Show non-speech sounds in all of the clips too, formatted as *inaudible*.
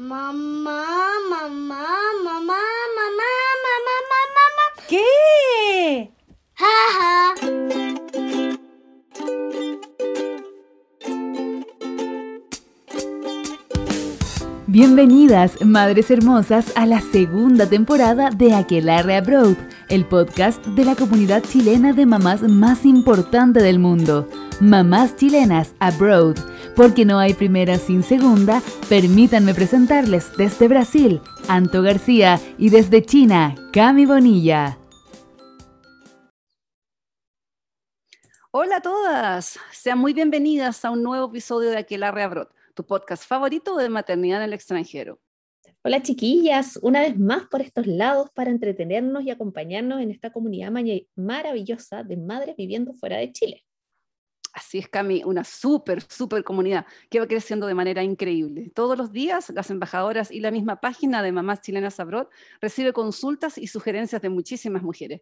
Mamá, mamá, mamá, mamá, mamá, mamá, mamá. ¿Qué? Jaja. Bienvenidas, madres hermosas, a la segunda temporada de Aquelarre Abroad, el podcast de la comunidad chilena de mamás más importante del mundo. Mamás chilenas Abroad, porque no hay primera sin segunda, permítanme presentarles desde Brasil, Anto García, y desde China, Cami Bonilla. Hola a todas, sean muy bienvenidas a un nuevo episodio de Aquelarre Abroad, tu podcast favorito de maternidad en el extranjero. Hola chiquillas, una vez más por estos lados para entretenernos y acompañarnos en esta comunidad ma- maravillosa de madres viviendo fuera de Chile. Así es, Cami, una súper, súper comunidad que va creciendo de manera increíble. Todos los días, las embajadoras y la misma página de Mamás Chilenas Abroad recibe consultas y sugerencias de muchísimas mujeres.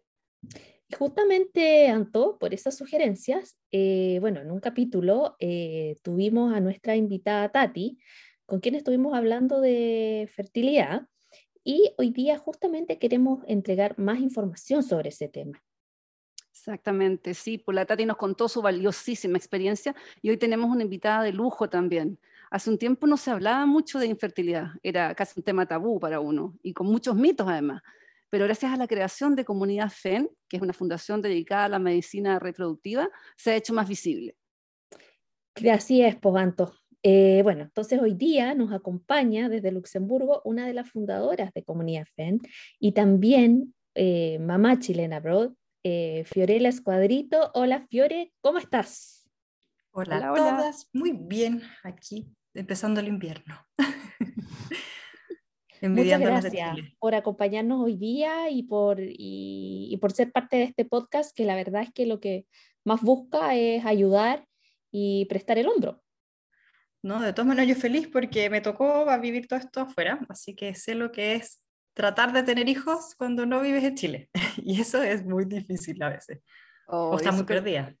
Justamente, Anto, por esas sugerencias, eh, bueno, en un capítulo eh, tuvimos a nuestra invitada Tati, con quien estuvimos hablando de fertilidad, y hoy día justamente queremos entregar más información sobre ese tema. Exactamente, sí, pues la Tati nos contó su valiosísima experiencia y hoy tenemos una invitada de lujo también. Hace un tiempo no se hablaba mucho de infertilidad, era casi un tema tabú para uno y con muchos mitos además. Pero gracias a la creación de Comunidad FEN, que es una fundación dedicada a la medicina reproductiva, se ha hecho más visible. Así es, pues, Anto. Eh, bueno, entonces hoy día nos acompaña desde Luxemburgo una de las fundadoras de Comunidad FEN y también eh, mamá chilena abroad, eh, Fiorella Escuadrito. Hola Fiore, ¿cómo estás? Hola, Hola, a hola. todas, muy bien aquí, empezando el invierno. *laughs* Muchas gracias por acompañarnos hoy día y por, y, y por ser parte de este podcast que la verdad es que lo que más busca es ayudar y prestar el hombro. No, de todas maneras yo feliz porque me tocó a vivir todo esto afuera, así que sé lo que es tratar de tener hijos cuando no vives en Chile. *laughs* Y eso es muy difícil a veces. Oh, o estás eso muy que- perdida.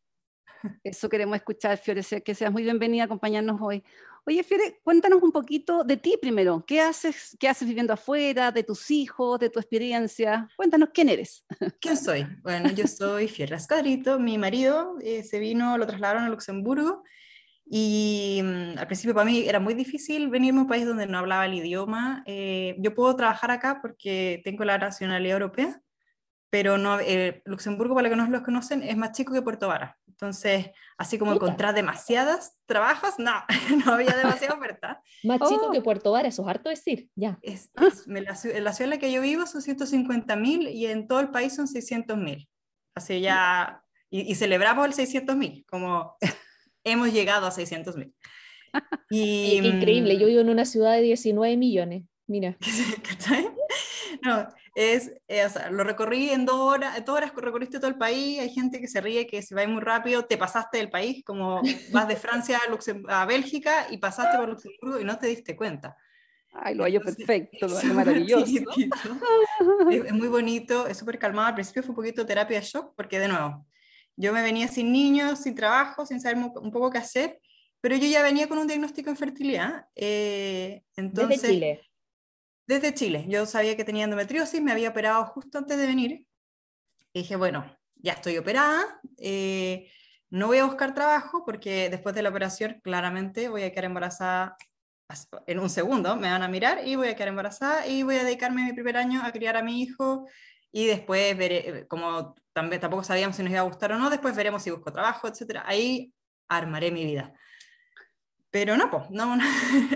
Eso queremos escuchar, Fiore, que seas muy bienvenida a acompañarnos hoy. Oye, Fiore, cuéntanos un poquito de ti primero. ¿Qué haces, qué haces viviendo afuera, de tus hijos, de tu experiencia? Cuéntanos quién eres. *laughs* ¿Quién soy? Bueno, yo soy Fiorella Escuadrito, mi marido eh, se vino, lo trasladaron a Luxemburgo y mm, al principio para mí era muy difícil venirme a un país donde no hablaba el idioma. Eh, yo puedo trabajar acá porque tengo la nacionalidad europea, pero no, eh, Luxemburgo, para los que no lo conocen, es más chico que Puerto Vara. Entonces, así como encontrar demasiadas trabajos, no, *laughs* no había demasiada oferta. *laughs* Más chico Oh. que Puerto Vara, eso es harto decir, ya. Es, es- me- la, en la ciudad en la que yo vivo son 150 mil y en todo el país son 600 mil. Así ya, y, y celebramos el 600 mil, como hemos llegado a 600 mil. *laughs* Y, Increíble, yo mm, vivo en una ciudad de 19 millones, mira. *laughs* No, es, eh, o sea, lo recorrí en dos horas, en dos horas recorriste todo el país, hay gente que se ríe que si vas muy rápido te pasaste del país, como *laughs* vas de Francia a, Luxem- a Bélgica y pasaste por Luxemburgo y no te diste cuenta. Ay, lo hallo perfecto, lo hallo maravilloso. es, es muy bonito, es súper calmado. Al principio fue un poquito terapia de shock, porque de nuevo, yo me venía sin niños, sin trabajo, sin saber un poco qué hacer, pero yo ya venía con un diagnóstico de fertilidad. eh, entonces, Desde Chile. Desde Chile. Yo sabía que tenía endometriosis, me había operado justo antes de venir. Y dije, bueno, ya estoy operada, eh, no voy a buscar trabajo porque después de la operación claramente voy a quedar embarazada en un segundo, me van a mirar y voy a quedar embarazada y voy a dedicarme mi primer año a criar a mi hijo y después veré, como también, tampoco sabíamos si nos iba a gustar o no, después veremos si busco trabajo, etc. Ahí armaré mi vida. Pero no, pues, no, *laughs* no,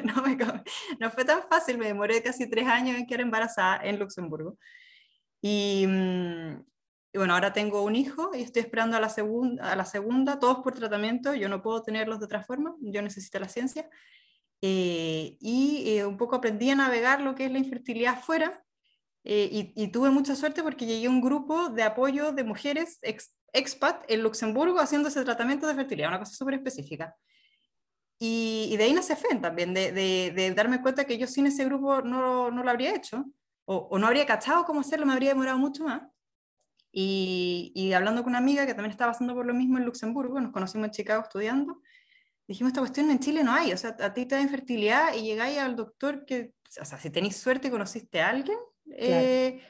no, me no fue tan fácil, me demoré casi tres años en quedar embarazada en Luxemburgo. Y, mm, bueno, ahora tengo un hijo y estoy esperando a la, segunda a la segunda, todos por tratamiento, yo no puedo tenerlos de otra forma, yo necesito la ciencia. Eh, y eh, un poco aprendí a navegar lo que es la infertilidad afuera eh, y, y tuve mucha suerte porque llegué a un grupo de apoyo de mujeres ex- expat en Luxemburgo haciendo ese tratamiento de fertilidad, una cosa súper específica. Y, y de ahí nace FEN también, de, de, de darme cuenta que yo sin ese grupo no, no lo habría hecho, o, o no habría cachado cómo hacerlo, me habría demorado mucho más. Y, y hablando con una amiga que también estaba pasando por lo mismo en Luxemburgo, nos conocimos en Chicago estudiando, dijimos, esta cuestión en Chile no hay, o sea, a ti te da infertilidad y llegáis al doctor que, o sea, si tenéis suerte y conociste a alguien, eh,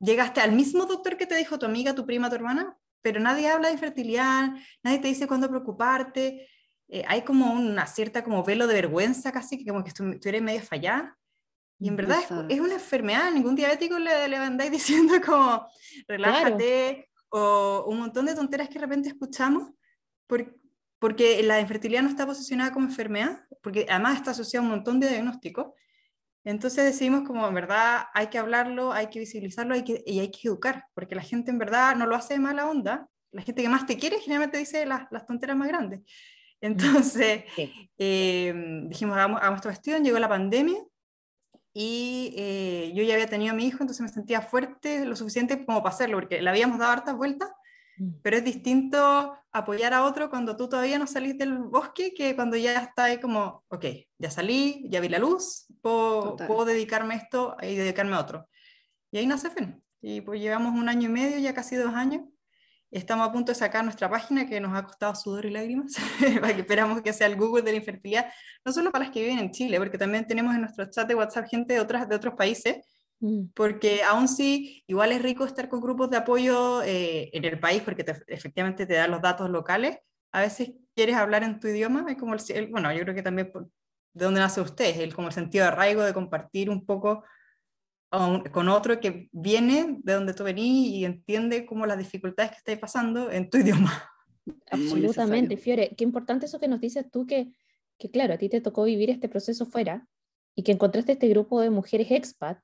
llegaste al mismo doctor que te dijo tu amiga, tu prima, tu hermana, pero nadie habla de infertilidad, nadie te dice cuándo preocuparte, eh, hay como una cierta como velo de vergüenza casi, que como que tú, eres medio fallada. Y en verdad es, una enfermedad, ningún diabético le, le andáis *laughs* diciendo como relájate o un montón de tonteras que de repente escuchamos porque la infertilidad no está posicionada como enfermedad, porque además está asociada a un montón de diagnósticos. Entonces decidimos como en verdad hay que hablarlo, hay que visibilizarlo hay que, y hay que educar, porque la gente en verdad no lo hace de mala onda. La gente que más te quiere generalmente dice las, las tonteras más grandes. *laughs* Entonces eh, dijimos, hagamos, hagamos esta cuestión, llegó la pandemia y eh, yo ya había tenido a mi hijo, entonces me sentía fuerte lo suficiente como para hacerlo, porque le habíamos dado hartas vueltas. Pero es distinto apoyar a otro cuando tú todavía no salís del bosque que cuando ya está ahí como, ok, ya salí, ya vi la luz, puedo, puedo dedicarme a esto y dedicarme a otro. Y ahí nace FEN. Y pues llevamos un año y medio, ya casi dos años. Estamos a punto de sacar nuestra página que nos ha costado sudor y lágrimas, *laughs* para que esperamos que sea el Google de la infertilidad, no solo para las que viven en Chile, porque también tenemos en nuestro chat de WhatsApp gente de, otras, de otros países Mm. Porque aún sí, igual es rico estar con grupos de apoyo eh, en el país porque efectivamente te dan los datos locales. A veces quieres hablar en tu idioma, es como el, bueno, yo creo que también de dónde nace usted, el, como el sentido de arraigo de compartir un poco con otro que viene de donde tú venís y entiende como las dificultades que estáis pasando en tu *laughs* idioma. Absolutamente, Fiore, qué importante eso que nos dices tú que, que claro, a ti te tocó vivir este proceso fuera y que encontraste este grupo de mujeres expat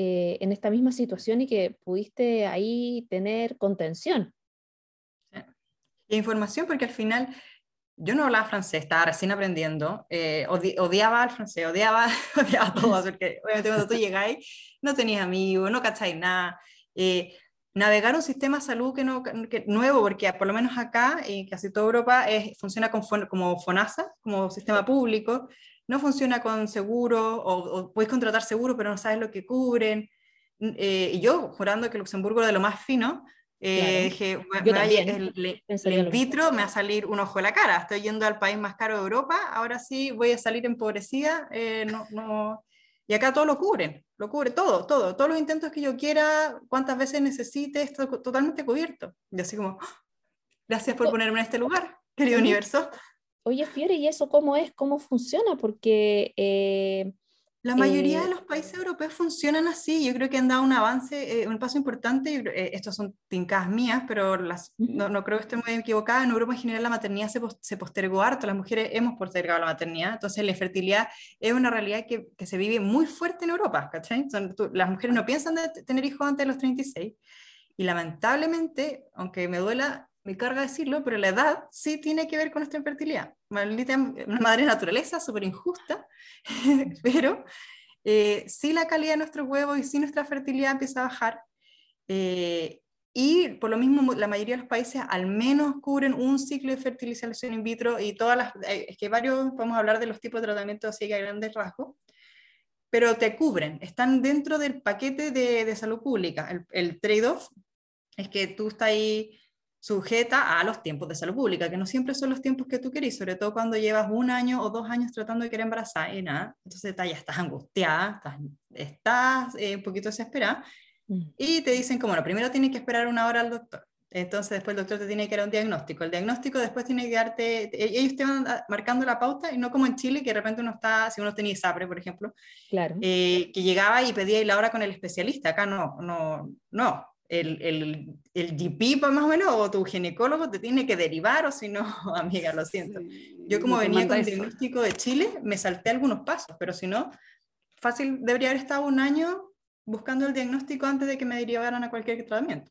eh, en esta misma situación y que pudiste ahí tener contención. Y información, porque al final yo no hablaba francés, estaba recién aprendiendo, eh, odiaba el francés, odiaba, *laughs* odiaba todo, *laughs* porque obviamente cuando tú llegáis no tenías amigos, no cacháis nada. Eh, navegar un sistema de salud que no, que nuevo, porque por lo menos acá, y casi toda Europa, funciona como FONASA, como sistema público, no funciona con seguro o, puedes contratar seguro pero no sabes lo que cubren. Eh, y yo, jurando que Luxemburgo era de lo más fino, eh, dije, el, *laughs* vitro me va a salir un ojo de la cara, estoy yendo al país más caro de Europa, ahora sí voy a salir empobrecida, eh, no, no... y acá todo lo cubren, lo cubre todo, todo, todos los intentos que yo quiera, cuántas veces necesite, esto totalmente cubierto. Y así como, ¡ah! gracias por ponerme en este lugar, querido universo. Oye, Fiore, ¿y eso cómo es? ¿Cómo funciona? Porque... Eh, la mayoría de eh, los países europeos funcionan así. Yo creo que han dado un avance, eh, un paso importante. estos son tincadas mías, pero las, no, no, creo que esté muy equivocada. En Europa en general la maternidad se, se, postergó harto. Las mujeres hemos postergado la maternidad. Entonces la infertilidad es una realidad que, que se vive muy fuerte en Europa. ¿cachai? las mujeres no piensan de tener hijos antes de los 36. Y lamentablemente, aunque me duela, me carga decirlo, pero la edad sí tiene que ver con nuestra infertilidad. Maldita, madre naturaleza, súper injusta, *laughs* pero eh, sí la calidad de nuestros huevos y sí nuestra fertilidad empieza a bajar. Eh, y por lo mismo, la mayoría de los países al menos cubren un ciclo de fertilización in vitro y todas las, eh, es que varios, podemos hablar de los tipos de tratamientos así que a grandes rasgos, pero te cubren, están dentro del paquete de, de salud pública. El, el trade-off es que tú estás ahí sujeta a los tiempos de salud pública, que no siempre son los tiempos que tú querés, sobre todo cuando llevas un año o dos años tratando de querer embarazar y nada, entonces ya estás angustiada, estás, estás eh, un poquito desesperada mm. y te dicen como, bueno, primero tienes que esperar una hora al doctor, entonces después el doctor te tiene que dar un diagnóstico, el diagnóstico después tiene que darte, ellos te van marcando la pauta y no como en Chile que de repente uno está, si uno tenía ISAPRE, por ejemplo, claro. Eh, que llegaba y pedía la hora con el especialista, acá no, no, no, el, el, el GP, más o menos, o tu ginecólogo te tiene que derivar, o si no, *laughs* amiga, lo siento. Yo como venía con el diagnóstico de Chile, me salté algunos pasos, pero si no, fácil, debería haber estado un año buscando el diagnóstico antes de que me derivaran a cualquier tratamiento.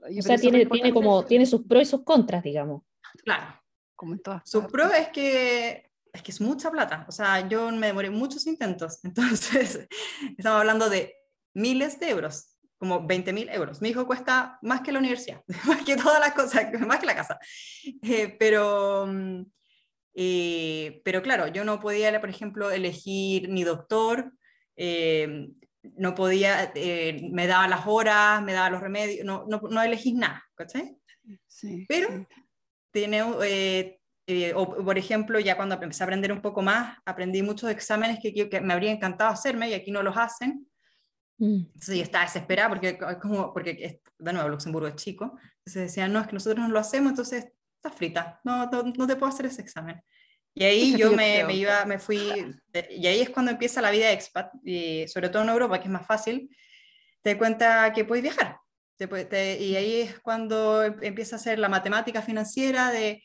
o sea, tiene, tiene, como, tiene sus pros y sus contras, digamos. Claro. Como en todas sus pros es que es que es mucha plata. O sea, yo me demoré muchos intentos. *laughs* Entonces, estamos hablando de miles de euros como 20 mil euros. Mi hijo cuesta más que la universidad, *laughs* más que todas las cosas, *laughs* más que la casa. Eh, pero, mm, eh, pero claro, yo no podía, por ejemplo, elegir ni doctor, eh, no podía, me daba las horas, me daba los remedios, no, no, no elegís nada, ¿cachai? Sí, pero tiene, eh, o por ejemplo, ya cuando empecé a aprender un poco más, aprendí muchos exámenes que, que me habría encantado hacerme y aquí no los hacen. Mm. Entonces yo estaba desesperada porque, como, porque de nuevo, Luxemburgo es chico. Entonces decían, no, es que nosotros no lo hacemos, entonces estás frita, no, no, no te puedo hacer ese examen. Y ahí yo me, me, iba, me fui, y ahí es cuando empieza la vida expat, y sobre todo en Europa, que es más fácil, te cuenta que puedes viajar. y ahí es cuando empieza a hacer la matemática financiera de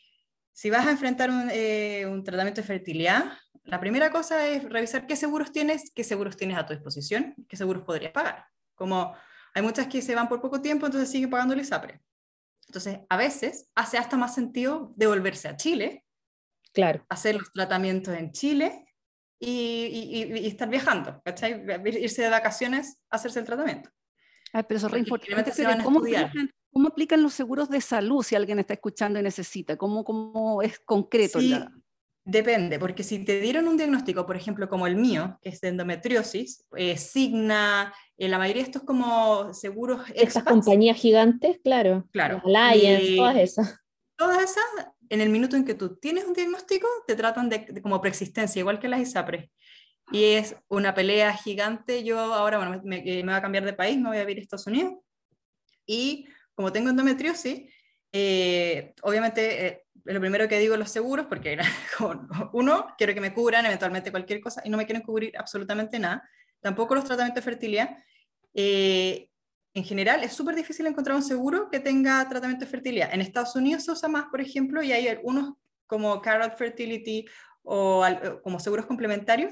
si vas a enfrentar un, eh, un, tratamiento de fertilidad, la primera cosa es revisar qué seguros tienes, qué seguros tienes a tu disposición, qué seguros podrías pagar. Como hay muchas que se van por poco tiempo, entonces siguen pagando el ISAPRE. Entonces, a veces hace hasta más sentido devolverse a Chile, claro. hacer los tratamientos en Chile y, y, estar viajando, ¿cachai? Irse de vacaciones hacerse el tratamiento. Ay, pero eso es re importante. ¿Cómo aplican, ¿Cómo aplican los seguros de salud si alguien está escuchando y necesita? ¿Cómo, cómo es concreto? Sí, Depende, porque si te dieron un diagnóstico, por ejemplo, como el mío, que es de endometriosis, eh, Signa, eh, la mayoría de estos como seguros... Estas compañías gigantes, claro. Claro. Alliance, todas esas. Todas esas, en el minuto en que tú tienes un diagnóstico, te tratan de, como preexistencia, igual que las ISAPRES. Y es una pelea gigante. Yo ahora, bueno, me, me, voy a cambiar de país, me voy a vivir a Estados Unidos. Y como tengo endometriosis, eh, obviamente eh, lo primero que digo los seguros, porque *laughs* uno, quiero que me cubran eventualmente cualquier cosa y no me quieren cubrir absolutamente nada, tampoco los tratamientos de fertilidad. Eh, en general es súper difícil encontrar un seguro que tenga tratamiento de fertilidad. En Estados Unidos se usa más, por ejemplo, y hay algunos como Carrot Fertility o como seguros complementarios,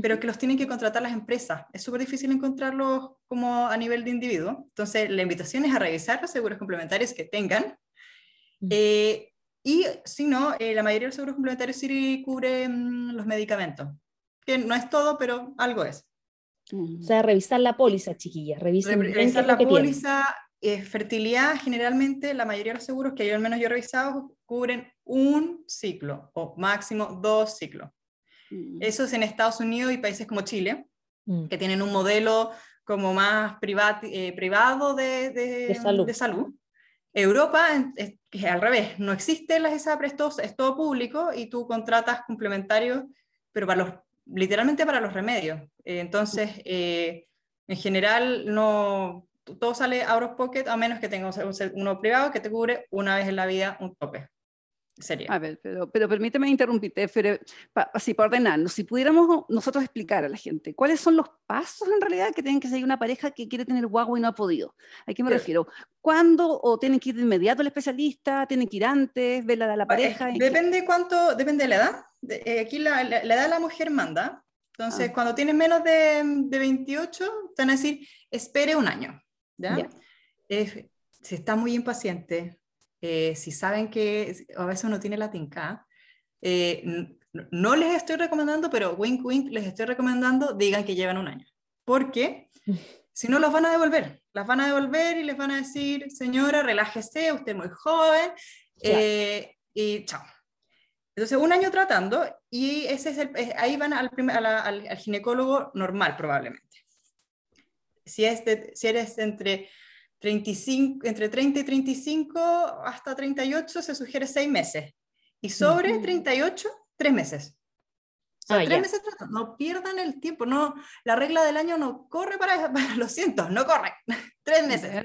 pero que los tienen que contratar las empresas. Es súper difícil encontrarlos como a nivel de individuo. Entonces, la invitación es a revisar los seguros complementarios que tengan eh, y si no, eh, la mayoría de los seguros complementarios sí cubren los medicamentos, que no es todo, pero algo es. O sea, revisar la póliza, chiquillas. revisar la póliza, eh, fertilidad, generalmente la mayoría de los seguros que yo al menos yo he revisado cubren un ciclo o máximo dos ciclos. Mm. Eso es en Estados Unidos y países como Chile, mm. que tienen un modelo como más privado de, de, salud. de, salud. Europa es, al revés, no existe las ISAPRES, es todo público y tú contratas complementarios, pero para los, literalmente para los remedios. Eh, entonces, eh, en general, no, todo sale out of pocket a menos que tengas uno privado que te cubre una vez en la vida un tope. A ver, pero, pero permíteme interrumpirte, así para ordenarnos, si pudiéramos nosotros explicar a la gente cuáles son los pasos en realidad que tienen que seguir una pareja que quiere tener guagua y no ha podido. ¿A qué me refiero? ¿Cuándo o tienen que ir de inmediato al especialista? ¿Tienen que ir antes? ¿Ver la de la pareja? Depende cuánto, depende de la edad. Eh, aquí la, la, edad de la mujer manda. Entonces, ah. cuando tienes menos de, de, 28, te van a decir, espere un año. ¿ya? si está muy impaciente, eh, si saben que a veces uno tiene la tinca, eh, no les estoy recomendando, pero wink wink les estoy recomendando, digan que llevan un año. Porque *laughs* si no, los van a devolver. Las van a devolver y les van a decir, señora, relájese, usted es muy joven, eh, y chao. Entonces, un año tratando y ese es el, ahí van al, al, ginecólogo normal probablemente. Si, es si eres entre 35, entre 30 y 35 hasta 38 se sugiere 6 meses. Y sobre 38, 3 meses. O sea, 3 meses No pierdan el tiempo. No, la regla del año no corre para, *laughs* para lo siento, no corre. *laughs* 3 meses.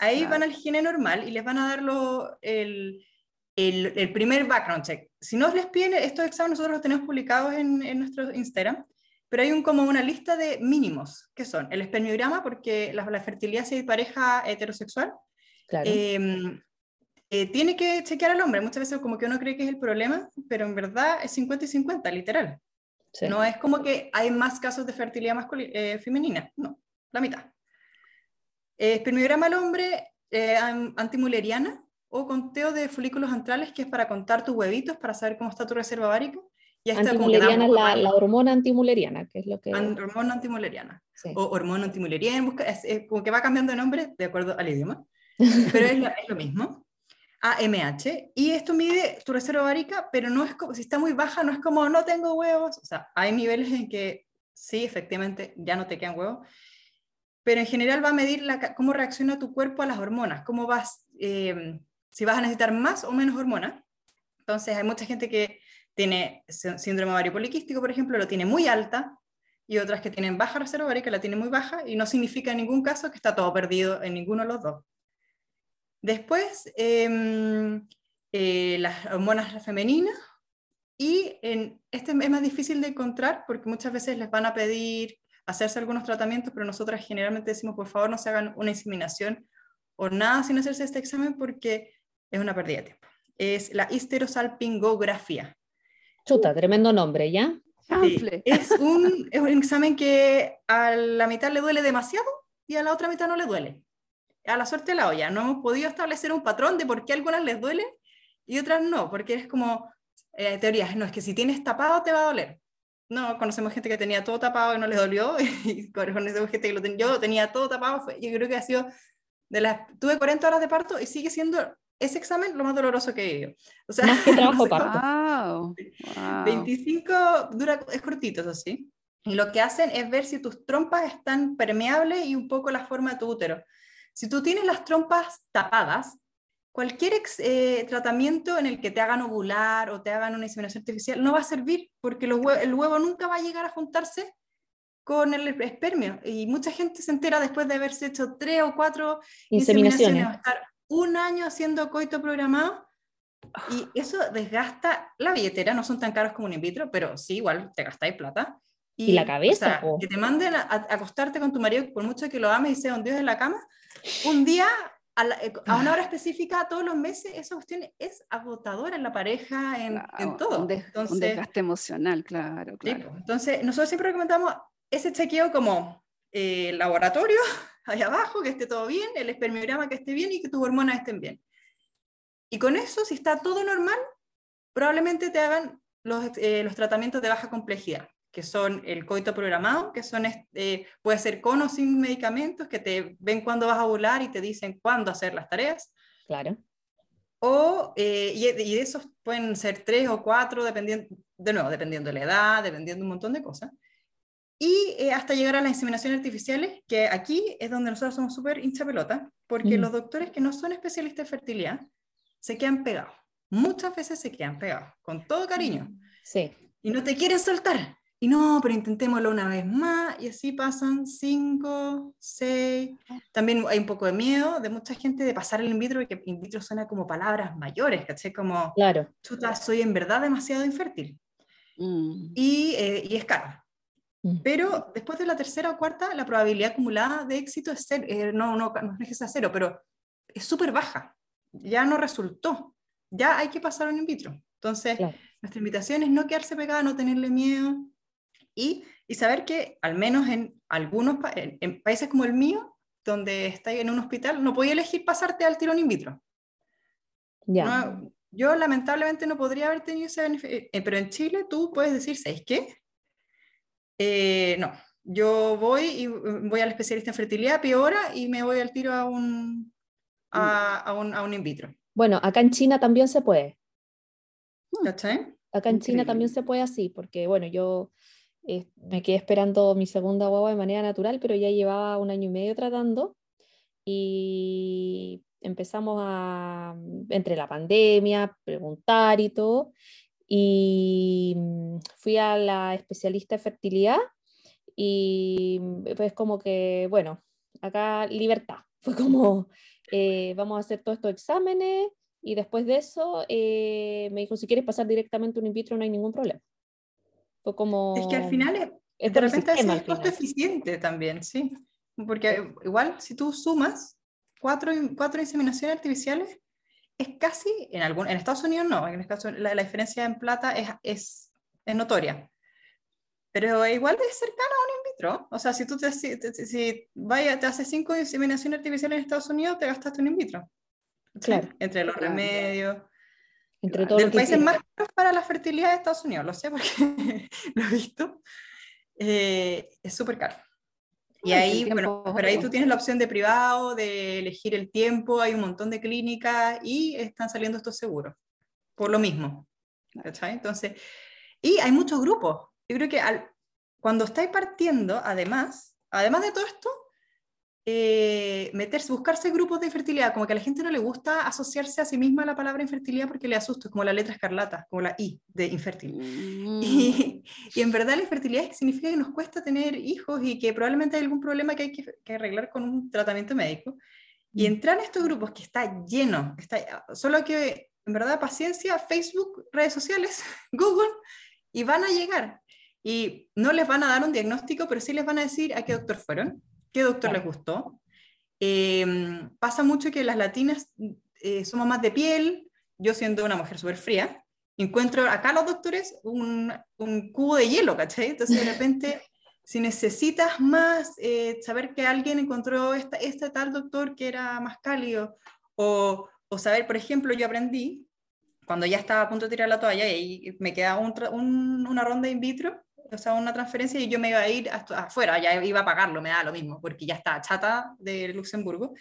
Ahí van al gine normal y les van a dar lo, el, el, el, primer background check. Si no les piden estos exámenes, nosotros los tenemos publicados en, en nuestro Instagram pero hay un, como una lista de mínimos, que son el espermiograma, porque la, fertilidad si hay pareja heterosexual, em, eh, tiene que chequear al hombre. Muchas veces como que uno cree que es el problema, pero en verdad es 50 y 50, literal. No es como que hay más casos de fertilidad eh, femenina, no, la mitad. Eh, espermiograma al hombre, antimuleriana o conteo de folículos antrales, que es para contar tus huevitos, para saber cómo está tu reserva ovárica. Y antimuleriana es la, la, hormona antimuleriana, que es lo que... hormona antimuleriana. O hormona antimuleriana, es, como que va cambiando de nombre de acuerdo al idioma, pero es, lo, mismo. AMH, y esto mide tu reserva ovárica, pero no es como, si está muy baja, no es como, no tengo huevos, o sea, hay niveles en que sí, efectivamente, ya no te quedan huevos, pero en general va a medir la, cómo reacciona tu cuerpo a las hormonas, cómo vas, eh, si vas a necesitar más o menos hormonas, Entonces hay mucha gente que tiene sí- síndrome ovario poliquístico, por ejemplo, lo tiene muy alta, y otras que tienen baja reserva ovárica la tienen muy baja, y no significa en ningún caso que está todo perdido en ninguno de los dos. Después, em, eh, las hormonas femeninas, y en, este es más difícil de encontrar porque muchas veces les van a pedir hacerse algunos tratamientos, pero nosotras generalmente decimos, por favor, no se hagan una inseminación o nada sin hacerse este examen porque es una pérdida de tiempo. Es la histerosalpingografía. Chuta, tremendo nombre, ¿ya? Sí, es, un, es un examen que a la mitad le duele demasiado y a la otra mitad no le duele. A la suerte de la olla. No hemos podido establecer un patrón de por qué a algunas les duele y otras no, porque es como eh, teorías. No, es que si tienes tapado te va a doler. No, conocemos gente que tenía todo tapado y no le dolió. *laughs* Y conocemos gente que lo tenía, yo tenía todo tapado. Fue, yo creo que ha sido de las. Tuve 40 horas de parto y sigue siendo ese examen lo más doloroso que he vivido. O sea, Más que *laughs* trabajo no sé parto. Wow. wow. 25 dura, es cortito, eso sí. Y lo que hacen es ver si tus trompas están permeables y un poco la forma de tu útero. Si tú tienes las trompas tapadas, cualquier ex- eh, tratamiento en el que te hagan ovular o te hagan una inseminación artificial no va a servir porque los hue- el huevo nunca va a llegar a juntarse con el espermio. Y mucha gente se entera después de haberse hecho tres o cuatro Inseminaciones. estar un año haciendo coito programado y eso desgasta la billetera, no son tan caros como un in vitro, pero sí, igual te gastáis plata. Y la cabeza, o sea, po. que te manden a, a acostarte con tu marido, por mucho que lo ames y sea un dios en la cama, un día a, la- eh, a una hora específica todos los meses, esa cuestión es agotadora en la pareja, en, Claro, en todo. Un, des- un Entonces, desgaste emocional, claro, claro. Entonces, nosotros siempre recomendamos ese chequeo como eh, laboratorio, ahí abajo, que esté todo bien, el espermiograma que esté bien y que tus hormonas estén bien. Y con eso, si está todo normal, probablemente te hagan los, eh, los tratamientos de baja complejidad, que son el coito programado, que son, eh, puede ser con o sin medicamentos, que te ven cuándo vas a volar y te dicen cuándo hacer las tareas. Claro. O, eh, y, y de esos pueden ser tres o cuatro, dependiendo, de nuevo, dependiendo de la edad, dependiendo de un montón de cosas. Y eh, hasta llegar a las inseminaciones artificiales, que aquí es donde nosotros somos súper hincha pelota, porque Mm. los doctores que no son especialistas en fertilidad se quedan pegados. Muchas veces se quedan pegados, con todo cariño. Sí. Y no te quieren soltar. Y no, pero intentémoslo una vez más. Y así pasan cinco, seis. También hay un poco de miedo de mucha gente de pasar el in vitro, que in vitro suena como palabras mayores, ¿caché? Como, Claro. chuta, soy en verdad demasiado infértil. Mm. Y, eh, y es caro. Mm. Pero después de la tercera o cuarta, la probabilidad acumulada de éxito es cero. eh, no, no, no es que sea cero, pero es súper baja. Ya no resultó. Ya hay que pasar un in vitro. Entonces, Claro. nuestra invitación es no quedarse pegada, no tenerle miedo y, y saber que al menos en algunos pa- en, en países como el mío, donde estáis en un hospital, no podía elegir pasarte al tirón in vitro. Ya. No, yo lamentablemente no podría haber tenido ese beneficio, eh, pero en Chile tú puedes decir, ¿sabes qué? Eh, no, yo voy y eh, voy al especialista en fertilidad, pido hora y me voy al tiro a un, a, a un, a un in vitro. Bueno, acá en China también se puede. ¿Cachai? Acá en China también se puede así, porque bueno, yo eh, me quedé esperando mi segunda guagua de manera natural, pero ya llevaba un año y medio tratando y empezamos a, mm, entre la pandemia, preguntar y todo, y mm, fui a la especialista de fertilidad y fue como que, bueno, acá libertad, *laughs* fue como, eh, vamos a hacer todos estos exámenes y después de eso eh, me dijo, si quieres pasar directamente un in vitro no hay ningún problema. Fue como... Es que al final es, es de repente sistema es costo eficiente también, sí. Porque igual si tú sumas cuatro, cuatro inseminaciones artificiales, es casi, en, algún, en Estados Unidos no, en el caso, la, la diferencia en plata es, es, es notoria. Pero igual es cercana a un in vitro. O sea, si tú te, si, te- si vaya, te haces cinco inseminaciones artificiales en Estados Unidos, te gastaste un in vitro. ¿Sí? Claro. Entre los Claro. remedios. Entre todo Del lo que país más para la fertilidad de Estados Unidos, lo sé porque *laughs* lo he visto. Eh, es súper caro. Y ahí, bueno, pero ahí tú tienes la opción de privado, de elegir el tiempo, hay un montón de clínicas y están saliendo estos seguros, por lo mismo. ¿cachai? Entonces, y hay muchos grupos. Yo creo que al, cuando estáis partiendo, además, además de todo esto, eh, meterse, buscarse grupos de infertilidad, como que a la gente no le gusta asociarse a sí misma la palabra infertilidad porque le asusta, como la letra escarlata, como la I de infértil. Mm. Y, y en verdad la infertilidad es que significa que nos cuesta tener hijos y que probablemente hay algún problema que hay que, que arreglar con un tratamiento médico. Y entrar en estos grupos que está lleno, está, solo que en verdad paciencia, Facebook, redes sociales, *laughs* Google, y van a llegar. Y no les van a dar un diagnóstico, pero sí les van a decir a qué doctor fueron, qué doctor les gustó. Eh, pasa mucho que las latinas eh, somos más de piel, yo siendo una mujer súper fría, encuentro acá los doctores un, un, cubo de hielo, ¿cachai? Entonces de *laughs* repente, si necesitas más, eh, saber que alguien encontró esta, este tal doctor que era más cálido, o, o, saber, por ejemplo, yo aprendí, cuando ya estaba a punto de tirar la toalla y me quedaba un, un, una ronda in vitro, o sea, una transferencia y yo me iba a ir hasta afuera, ya iba a pagarlo, me da lo mismo, porque ya está chata de Luxemburgo.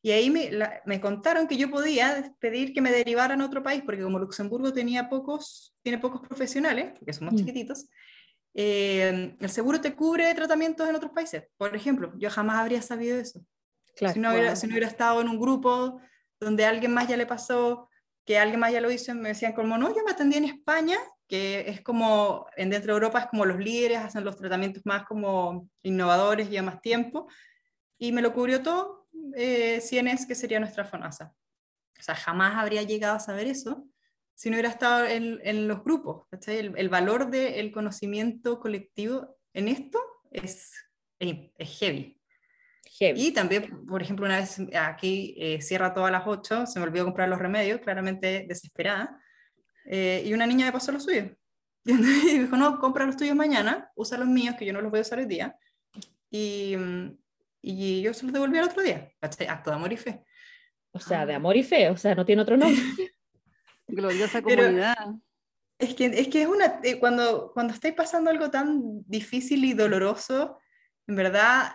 Y ahí me, la, me, contaron que yo podía pedir que me derivaran a otro país, porque como Luxemburgo tenía pocos, tiene pocos profesionales, porque somos mm. chiquititos, eh, el seguro te cubre tratamientos en otros países. Por ejemplo, yo jamás habría sabido eso. Claro, si, no hubiera, si no hubiera estado en un grupo donde alguien más ya le pasó, que alguien más ya lo hizo, me decían como, no, yo me atendí en España que es como, en dentro de Europa es como los líderes, hacen los tratamientos más como innovadores, lleva más tiempo, y me lo cubrió todo, eh, Cienes, que sería nuestra FONASA. O sea, jamás habría llegado a saber eso si no hubiera estado en, en los grupos. El, el, valor del conocimiento colectivo en esto es, es, es heavy. Heavy. Y también, por ejemplo, una vez aquí eh, cierra todas las 8, se me olvidó comprar los remedios, claramente desesperada eh, y una niña me pasó los suyos. *laughs* Y dijo, no, compra los tuyos mañana, usa los míos, que yo no los voy a usar hoy día. Y, y yo se los devolví al otro día. Acto de amor y fe. O sea, de amor y fe, o sea, no tiene otro *laughs* nombre. Gloriosa comunidad. es que es, que es una, eh, cuando, cuando estáis pasando algo tan difícil y doloroso, en verdad,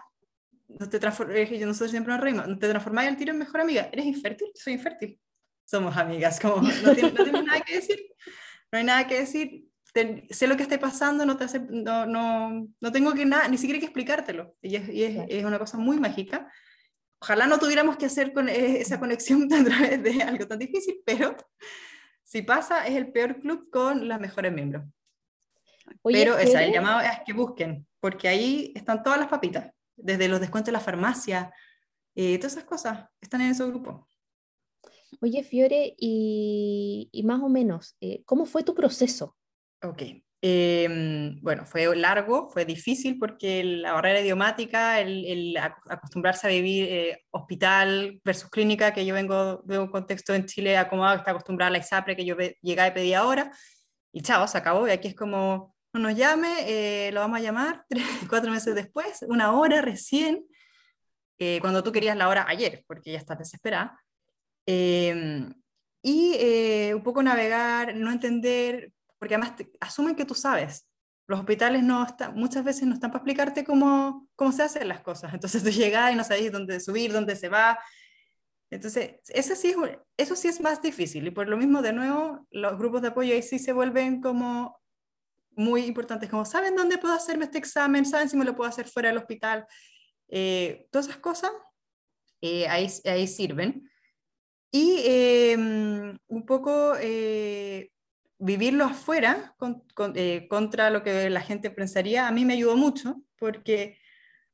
no te nosotros siempre nos reímos, no te transformáis al tiro en mejor amiga. ¿Eres infértil? Soy infértil somos amigas, como no tiene, no nada que decir, no hay nada que decir, Te, sé lo que está pasando, no, te hace, no, no, no tengo que nada, ni siquiera que explicártelo, y, es, y es, es, una cosa muy mágica. Ojalá no tuviéramos que hacer con e, esa conexión *laughs* a través de algo tan difícil, pero si pasa, es el peor club con las mejores miembros. Oye, pero esa, el llamado es que busquen, porque ahí están todas las papitas, desde los descuentos de la farmacia, eh, todas esas cosas están en ese grupo. Oye, Fiore, y, y más o menos, eh, ¿cómo fue tu proceso? Ok. Eh, bueno, fue largo, fue difícil porque la barrera idiomática, el, el acostumbrarse a vivir eh, hospital versus clínica, que yo vengo de un contexto en Chile acomodado, está acostumbrada a la ISAPRE, que yo llegué y pedí ahora, y chao, se acabó, y aquí es como, no nos llame, eh, lo vamos a llamar *laughs* tres, cuatro meses después, una hora recién, eh, cuando tú querías la hora ayer, porque ya estás desesperada. Eh, y un poco navegar, no entender, porque además te, asumen que tú sabes. Los hospitales no están, muchas veces no están para explicarte cómo, cómo se hacen las cosas. Entonces tú llegas y no sabes dónde subir, dónde se va. Entonces, eso sí, es, eso sí es más difícil. Y por lo mismo, de nuevo, los grupos de apoyo ahí sí se vuelven como muy importantes, como saben dónde puedo hacerme este examen, saben si me lo puedo hacer fuera del hospital. Eh, todas esas cosas eh, ahí, ahí sirven. Y eh, un poco eh, vivirlo afuera con, con, eh, contra lo que la gente pensaría, a mí me ayudó mucho, porque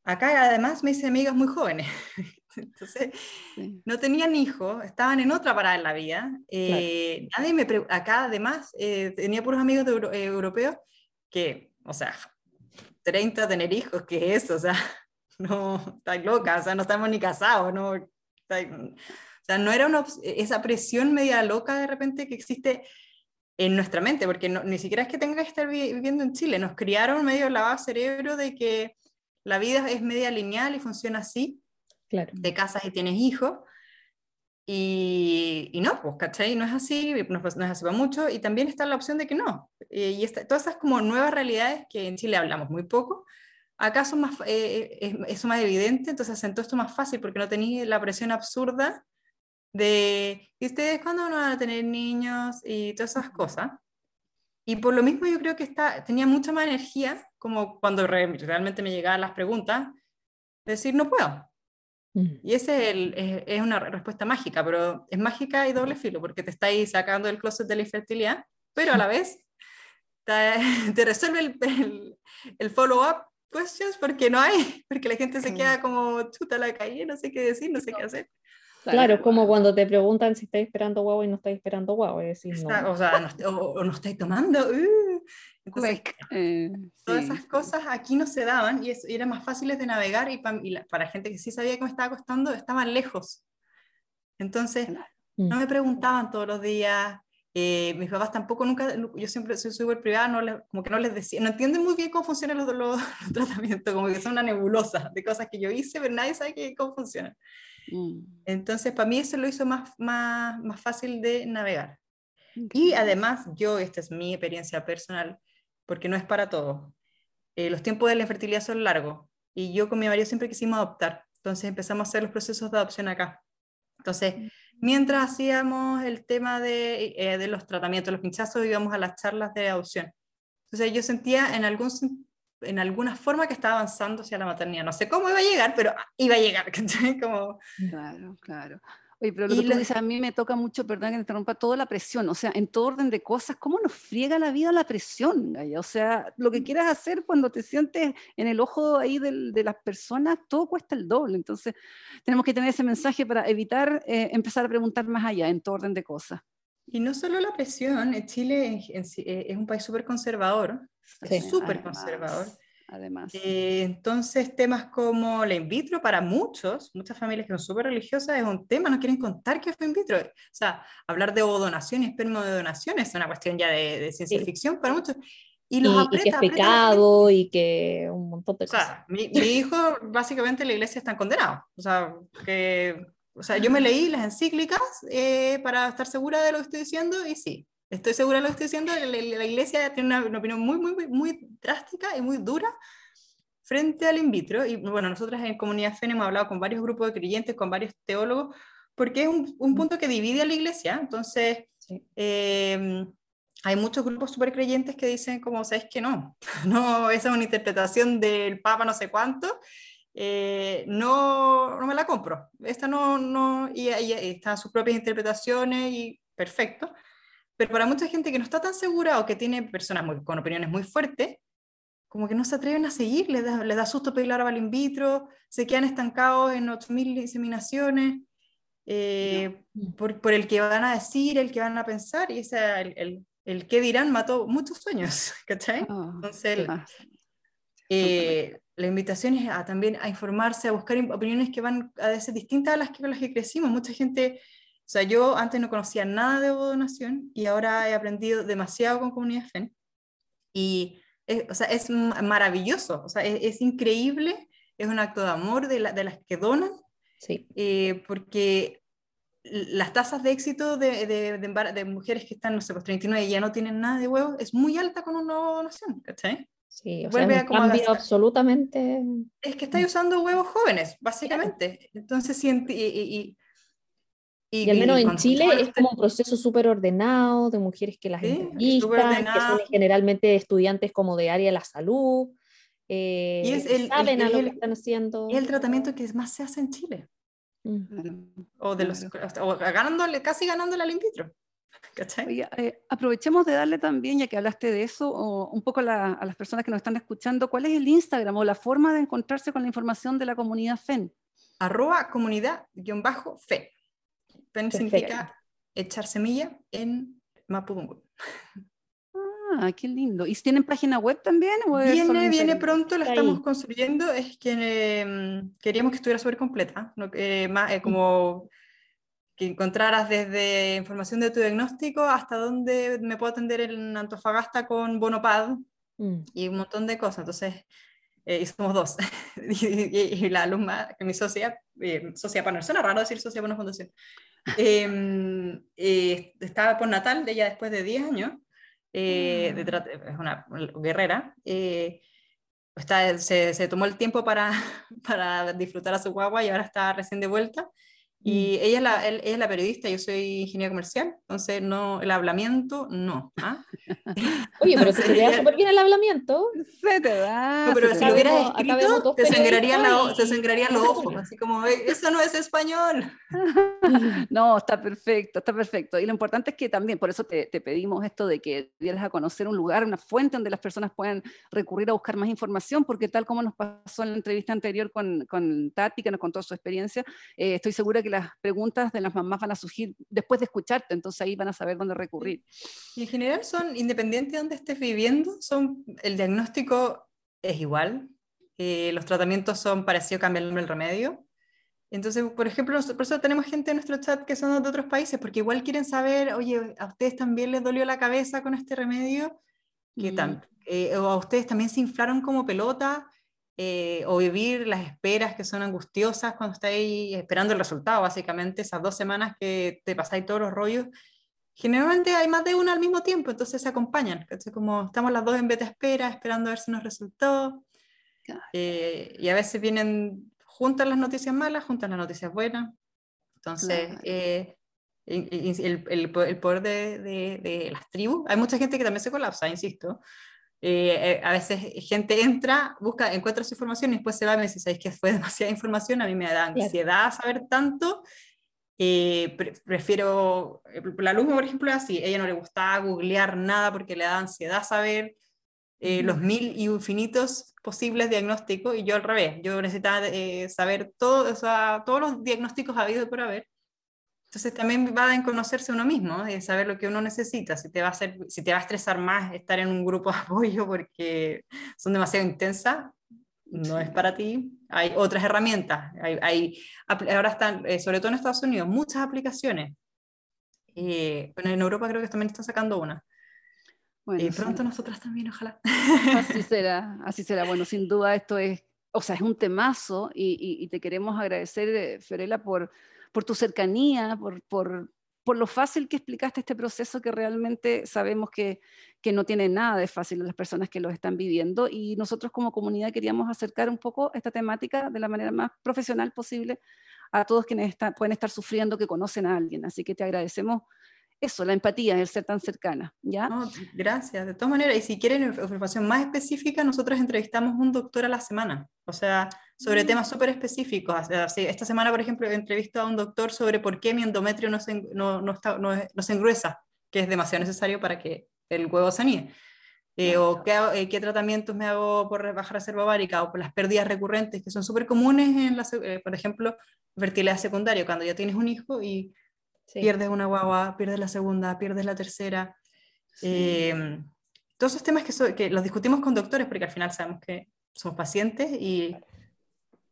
acá además me hice amigas muy jóvenes. *laughs* *laughs* Entonces, sí. no tenían hijos, estaban en otra parada en la vida. Eh, claro. nadie me acá además eh, tenía puros amigos de euro, europeos que, o sea, 30 tener hijos, ¿qué es eso? O sea, *laughs* no, está loca, o sea, no estamos ni casados, no, está, sea, no era una, esa presión media loca de repente que existe en nuestra mente, porque no, ni siquiera es que tenga que estar viviendo en Chile, nos criaron medio lavado cerebro de que la vida es media lineal y funciona así, claro. de casas y tienes hijos, y, y, no, pues, ¿cachai? No es así, no, no, es así para mucho, y también está la opción de que no. y está, todas esas como nuevas realidades que en Chile hablamos muy poco, acá son más, eh, es, es, más evidente, entonces hacen todo esto más fácil porque no tenéis la presión absurda de ¿y ustedes cuándo van a tener niños? y todas esas cosas. Y por lo mismo yo creo que está, tenía mucha más energía, como cuando re, realmente me llegaban las preguntas, decir, no puedo. Mm. Y esa es, es- es una respuesta mágica, pero es mágica y doble filo, porque te estáis sacando del closet de la infertilidad, pero a la vez te, *laughs* te resuelve el, el, el follow-up questions porque no hay, porque la gente se queda como chuta la calle, no sé qué decir, no sé qué hacer. Claro, es como cuando te preguntan si estáis esperando guagua y no estáis esperando guagua, es decir, Está- no. o sea, no, o, o no estáis tomando. uh. Entonces, eh, todas sí, esas cosas aquí no se daban y, es- y eran más fáciles de navegar y, pa- y la- para gente que sí sabía que me estaba costando, estaban lejos. Entonces, Claro. Mm. no me preguntaban todos los días. eh, mis papás tampoco nunca, yo siempre soy súper privada, no les- como que no les decía, no entienden muy bien cómo funcionan los, los, *laughs* los tratamientos, como que son una nebulosa de cosas que yo hice, pero nadie sabe que- cómo funcionan. Mm, Entonces, para mí eso lo hizo más, más, más fácil de navegar. Y increíble. además, yo, esta es mi experiencia personal, porque no es para todos. Eh, los tiempos de la infertilidad son largos y yo con mi marido siempre quisimos adoptar. Entonces empezamos a hacer los procesos de adopción acá. Entonces, mientras hacíamos el tema de, eh, de los tratamientos, los pinchazos, íbamos a las charlas de adopción. Entonces yo sentía en, algún, en alguna forma que estaba avanzando hacia la maternidad. No sé cómo iba a llegar, pero iba a llegar. *laughs* Como, Claro, claro. Oye, pero lo que tú dices, a mí me toca mucho, perdón que te interrumpa, toda la presión, o sea, en todo orden de cosas, ¿cómo nos friega la vida la presión? Gaya? O sea, lo que quieras hacer cuando te sientes en el ojo ahí del- de las personas, todo cuesta el doble. Entonces, tenemos que tener ese mensaje para evitar eh, empezar a preguntar más allá, en todo orden de cosas. Y no solo la presión, eh, Chile sí, eh, es un país súper conservador, Sí. es súper conservador. Además. Eh, entonces, temas como la in vitro para muchos, muchas familias que son súper religiosas, es un tema, no quieren contar qué fue in vitro. O sea, hablar de ovodonación y esperma de donación es una cuestión ya de, de ciencia Sí. ficción para muchos. Y Y, los y que es pecado y que un montón de o cosas. sea, mi, mi hijo, básicamente, en la iglesia están condenados. O sea, que, o sea, yo me leí las encíclicas eh, para estar segura de lo que estoy diciendo y sí, estoy segura de lo que estoy diciendo. La, la- la iglesia tiene una, una opinión muy, muy, muy, drástica y muy dura frente al in vitro. Y bueno, nosotras en Comunidad FEN hemos hablado con varios grupos de creyentes, con varios teólogos, porque es un, un punto que divide a la iglesia. Entonces, Sí. eh, hay muchos grupos súper creyentes que dicen como, ¿sabes que no? *laughs* No, esa es una interpretación del Papa no sé cuánto, eh, no, no me la compro. Esta no, no, y ahí están sus propias interpretaciones y perfecto. Pero para mucha gente que no está tan segura o que tiene personas muy- con opiniones muy fuertes, como que no se atreven a seguir, les da, les da susto pedir la in vitro, se quedan estancados en 8.000 inseminaciones, eh, por, por el que van a decir, el que van a pensar, y ese, el, el, el qué dirán mató muchos sueños, *laughs* ¿cachai? Ah, Entonces, el- eh, la invitación es a, también a informarse, a buscar opiniones que van a veces distintas a las que con las que crecimos. Mucha gente, o sea, yo antes no conocía nada de donación y ahora he aprendido demasiado con Comunidad FEN. Y es, o sea, es maravilloso, o sea, es, es increíble, es un acto de amor de, la- de las que donan, Sí. eh, porque las tasas de éxito de, de, de mujeres que están, no sé, pues 39 y ya no tienen nada de huevo, es muy alta con una donación, ¿cachai? Sí, o Vuelve sea, a como cambio absolutamente. Es que estáis usando huevos jóvenes, básicamente. Entonces, sí, enti- y, y, Y al menos en Chile es este- como un proceso súper ordenado, de mujeres que las Sí, entrevistan, que son generalmente estudiantes como de área de la salud, eh, Y es el- el- saben a es lo el- que están haciendo. es el tratamiento que más se hace en Chile. Mm. O, de los, o ganándole, casi ganándole al in vitro. ¿Cachai? Oye, eh, aprovechemos de darle también, ya que hablaste de eso, o un poco a, la- a las personas que nos están escuchando, ¿cuál es el Instagram o la forma de encontrarse con la información de la comunidad FEN? Arroba comunidad-fe. FEN significa echar semilla en Mapudungun. Ah, qué lindo. ¿Y tienen página web también? Viene, viene pronto, la Ahí. estamos construyendo. Es que eh, queríamos que estuviera súper completa, ¿no? Eh, más, eh, como que encontraras desde información de tu diagnóstico hasta dónde me puedo atender en Antofagasta con Bonopad Mm. y un montón de cosas. Entonces, eh, y somos dos. *laughs* y, y- y la alumna, que mi socia, eh, socia para no suena raro decir socia para una fundación, eh, *laughs* eh, estaba por natal de ella después de 10 años, eh, de tra- es una guerrera, eh, está, se, se tomó el tiempo para, *laughs* para disfrutar a su guagua y ahora está recién de vuelta. Y ella es, la, ella es la periodista, yo soy ingeniera comercial, entonces no, el hablamiento no. ¿ah? *laughs* *laughs* Oye, pero se te da súper bien el hablamiento. Se te da. No, pero se si lo hubieras escrito, te sangrarían, la- sangrarían los *laughs* ojos, así como, "Eh, eso no es español. No, está perfecto, está perfecto. Y lo importante es que también, por eso te, te pedimos esto de que dieras a conocer un lugar, una fuente donde las personas puedan recurrir a buscar más información, porque tal como nos pasó en la entrevista anterior con, con Tati, que nos contó su experiencia, eh, estoy segura que las preguntas de las mamás van a surgir después de escucharte, entonces ahí van a saber dónde recurrir. Y en general son, independiente de donde estés viviendo, son, el diagnóstico es igual, eh, los tratamientos son parecidos, cambia el remedio. Entonces, por ejemplo, por eso tenemos gente en nuestro chat que son de otros países, porque igual quieren saber, oye, ¿a ustedes también les dolió la cabeza con este remedio? que Mm. eh, o a ustedes también se inflaron como pelota, eh, o vivir las esperas que son angustiosas cuando estáis esperando el resultado, básicamente, esas dos semanas que te pasáis todos los rollos. Generalmente hay más de una al mismo tiempo, entonces se acompañan. ¿cachai? Como estamos las dos en beta espera, esperando a ver si nos resultó. Eh, y a veces vienen juntas las noticias malas, juntas las noticias buenas. Entonces, eh, el, el el poder de, de- de las tribus. Hay mucha gente que también se colapsa, insisto. Eh, eh, a veces gente entra, busca, encuentra su información y después se va y me dice, ¿sabéis que fue *laughs* demasiada información? A mí me da ansiedad saber tanto. Eh, pre- prefiero, eh, la alumna, por ejemplo, es así, ella no le gustaba googlear nada porque le da ansiedad saber eh, los mil y infinitos posibles diagnósticos y yo al revés, yo necesitaba saber todo, o sea, todos los diagnósticos habidos por haber. Entonces también va en conocerse uno mismo, de saber lo que uno necesita, si te va a hacer, si te va a estresar más estar en un grupo *laughs* de apoyo porque son demasiado intensas, no es para ti. Hay otras herramientas, hay, hay ahora están, eh, sobre todo en Estados Unidos, muchas aplicaciones. Eh, bueno, en Europa creo que también están sacando una. Bueno, Eh, sí. pronto nosotras también, ojalá. Así *laughs* será, así será. Bueno, sin duda esto es, o sea, es un temazo y, y- y te queremos agradecer, eh, Fiorella, por, por tu cercanía, por, por, por lo fácil que explicaste este proceso que realmente sabemos que, que no tiene nada de fácil a las personas que lo están viviendo y nosotros como comunidad queríamos acercar un poco esta temática de la manera más profesional posible a todos quienes está- pueden estar sufriendo que conocen a alguien. Así que te agradecemos eso, la empatía, el ser tan cercana, ¿ya? No, gracias, de todas maneras. Y si quieren inf- información más específica, nosotros entrevistamos un doctor a la semana, o sea, sobre temas súper específicos. Sí, esta semana, por ejemplo, entrevisto a un doctor sobre por qué mi endometrio no se, no, no está, no, se engruesa, que es demasiado necesario para que el huevo se. Eh, o qué, eh, qué tratamientos me hago por baja reserva ovárica o por las pérdidas recurrentes que son súper comunes en la, eh, por ejemplo, fertilidad secundaria, cuando ya tienes un hijo y Sí. pierdes una guagua, pierdes la segunda, pierdes la tercera. Eh, todos esos temas que, so- que los discutimos con doctores, porque al final sabemos que somos pacientes y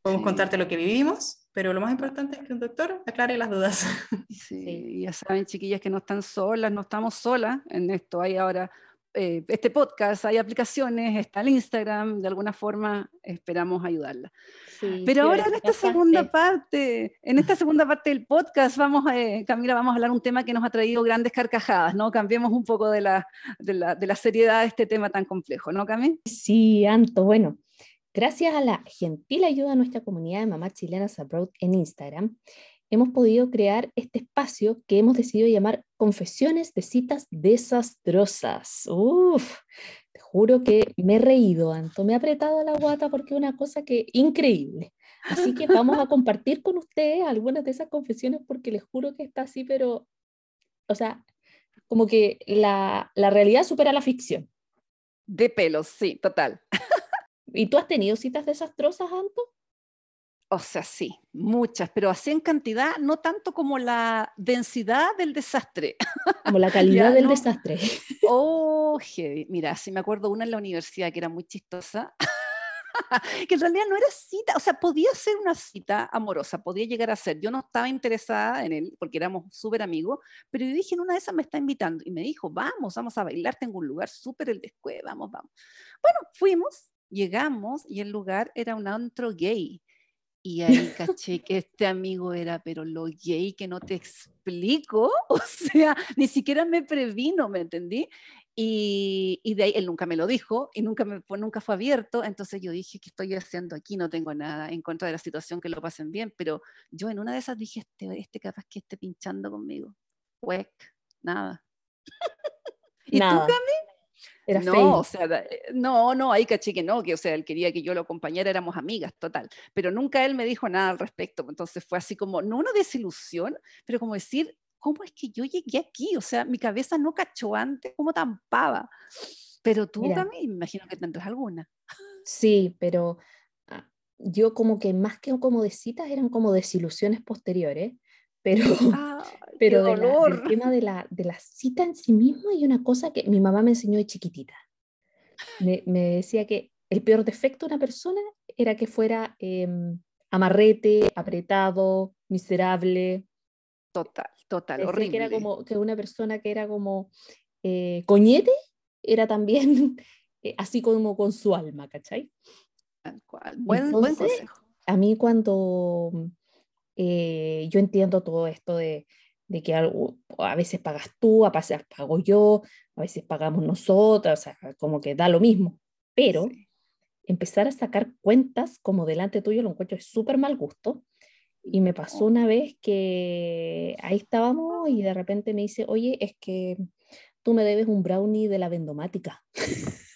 podemos Sí. contarte lo que vivimos, pero lo más importante es que un doctor aclare las dudas. *laughs* Sí, Sí. ya saben, chiquillas, que no están solas, no estamos solas en esto. Hay ahora eh, este podcast, hay aplicaciones, está el Instagram, de alguna forma esperamos ayudarla. Sí, Pero sí, ahora en esta segunda parte, en esta segunda parte del podcast, vamos, eh, Camila, vamos a hablar un tema que nos ha traído grandes carcajadas, ¿no? Cambiemos un poco de la, de la, de la seriedad de este tema tan complejo, ¿no, Cami? Sí, Anto, bueno, gracias a la gentil ayuda de nuestra comunidad de mamás chilenas abroad en Instagram, hemos podido crear este espacio que hemos decidido llamar Confesiones de citas desastrosas. Uf, te juro que me he reído, Anto, me he apretado la guata porque es una cosa que increíble. Así que vamos a *laughs* compartir con ustedes algunas de esas confesiones porque les juro que está así, pero, o sea, como que la, la realidad supera la ficción. De pelos, sí, total. *laughs* ¿Y tú has tenido citas desastrosas, Anto? O sea, sí, muchas, pero así en cantidad, no tanto como la densidad del desastre. *laughs* Como la calidad Ya, del no. desastre. Oh, heavy. Mira, sí me acuerdo una en la universidad que era muy chistosa, *laughs* que en realidad no era cita, o sea, podía ser una cita amorosa, podía llegar a ser. Yo no estaba interesada en él porque éramos súper amigos, pero yo dije, en una de esas me está invitando y me dijo, vamos, vamos a bailar, tengo un lugar súper el descue, vamos, vamos. Bueno, fuimos, llegamos y el lugar era un antro gay. Y ahí caché que este amigo era, pero lo gay que no te explico, *laughs* o sea, ni siquiera me previno, ¿me entendí? Y, y de ahí él nunca me lo dijo y nunca, me, fue- nunca fue abierto. Entonces yo dije, ¿qué estoy haciendo aquí? No tengo nada en contra de la situación, que lo pasen bien. Pero yo en una de esas dije, este, este capaz que esté pinchando conmigo. Huec, nada. *laughs* ¿Y Nada. tú, Era no, fake. o sea, eh, no, no, ahí caché que no, que o sea, él quería que yo lo acompañara, éramos amigas, total. Pero nunca él me dijo nada al respecto. Entonces fue así como, no una desilusión, pero como decir, ¿cómo es que yo llegué aquí? O sea, mi cabeza no cachó antes, ¿cómo tan pava? Pero tú Mira. también, me imagino que tendrás alguna. Sí, pero ah, yo como que más que como de citas eran como desilusiones posteriores, pero, ¡Ay, pero de la- del tema de la, de la cita en sí mismo hay una cosa que mi mamá me enseñó de chiquitita. Me, me decía que el peor defecto de una persona era que fuera em, amarrete, apretado, miserable. Total, total, Decía horrible. que era como que una persona que era como eh, coñete era también *laughs* eh, así como con su alma, ¿cachai? Tal cual. Buen, buen Entonces, consejo. a mí cuando eh, yo entiendo todo esto de, de que algo, a veces pagas tú, a veces pago yo, a veces pagamos nosotras, o sea, como que da lo mismo, pero Sí. empezar a sacar cuentas como delante tuyo lo encuentro súper mal gusto. Y me pasó una vez que ahí estábamos y de repente me dice, oye, es que tú me debes un brownie de la vendomática. *laughs*